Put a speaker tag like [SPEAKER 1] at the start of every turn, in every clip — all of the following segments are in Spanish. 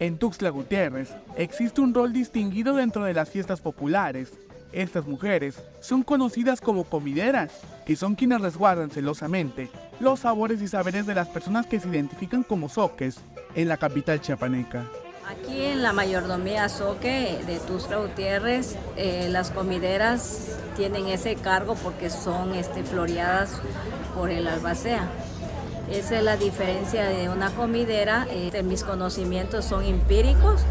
[SPEAKER 1] En Tuxtla Gutiérrez existe un rol distinguido dentro de las fiestas populares. Estas mujeres son conocidas como comideras, que son quienes resguardan celosamente los sabores y saberes de las personas que se identifican como soques en la capital chiapaneca.
[SPEAKER 2] Aquí en la mayordomía Soque de Tuxtla Gutiérrez, eh, las comideras tienen ese cargo porque son este, floreadas por el albacea. Esa es la diferencia de una comidera. Este, mis conocimientos son empíricos,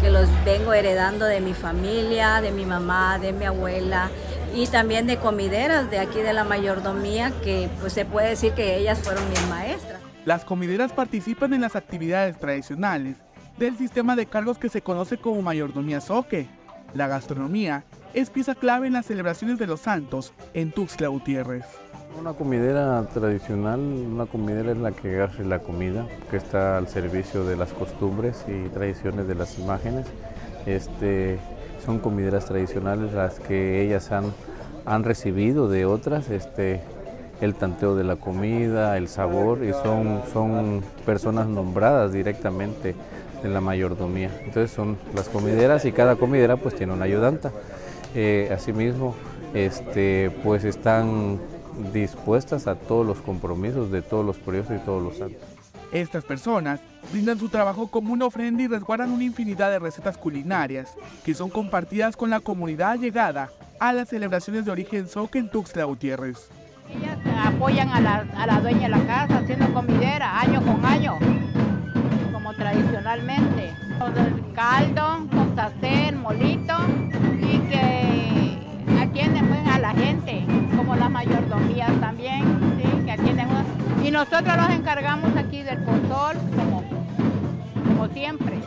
[SPEAKER 2] que los vengo heredando de mi familia, de mi mamá, de mi abuela y también de comideras de aquí de la mayordomía, que pues se puede decir que ellas fueron mis maestras.
[SPEAKER 1] Las comideras participan en las actividades tradicionales del sistema de cargos que se conoce como mayordomía soque. La gastronomía es pieza clave en las celebraciones de los santos en Tuxtla Gutiérrez.
[SPEAKER 3] Una comidera tradicional, una comidera es la que hace la comida, que está al servicio de las costumbres y tradiciones de las imágenes. Este, son comideras tradicionales las que ellas han, han recibido de otras, este, el tanteo de la comida, el sabor, y son, son personas nombradas directamente de la mayordomía. Entonces son las comideras y cada comidera pues tiene una ayudanta. Eh, asimismo, este, pues están dispuestas a todos los compromisos de todos los proyectos y todos los santos.
[SPEAKER 1] Estas personas brindan su trabajo como una ofrenda y resguardan una infinidad de recetas culinarias que son compartidas con la comunidad llegada a las celebraciones de origen Soque en Tuxtla Gutiérrez.
[SPEAKER 4] Ellas apoyan a la, a la dueña de la casa haciendo comidera año con año, como tradicionalmente. El caldo, con sacén, también, ¿sí? que atienden Y nosotros nos encargamos aquí del pozol, como, como siempre.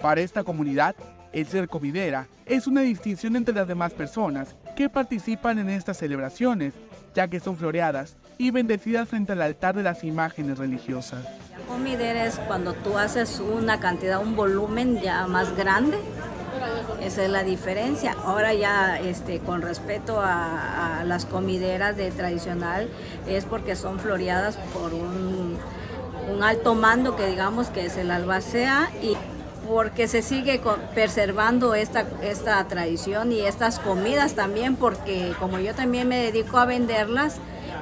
[SPEAKER 1] Para esta comunidad, el ser comidera es una distinción entre las demás personas que participan en estas celebraciones, ya que son floreadas y bendecidas frente al altar de las imágenes religiosas.
[SPEAKER 2] La comidera es cuando tú haces una cantidad, un volumen ya más grande esa es la diferencia. Ahora ya este, con respecto a, las comideras de tradicional es porque son floreadas por un, alto mando que digamos que es el albacea y porque se sigue preservando esta, esta tradición y estas comidas también porque como yo también me dedico a venderlas,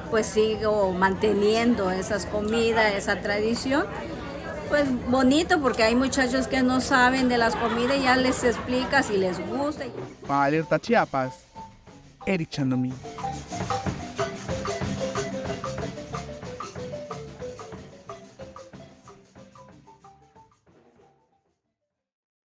[SPEAKER 2] pues sigo manteniendo esas comidas, esa tradición pues bonito porque hay muchachos que no saben de las comidas y ya les explicas si les gusta.
[SPEAKER 1] Para Alerta Chiapas, Eric.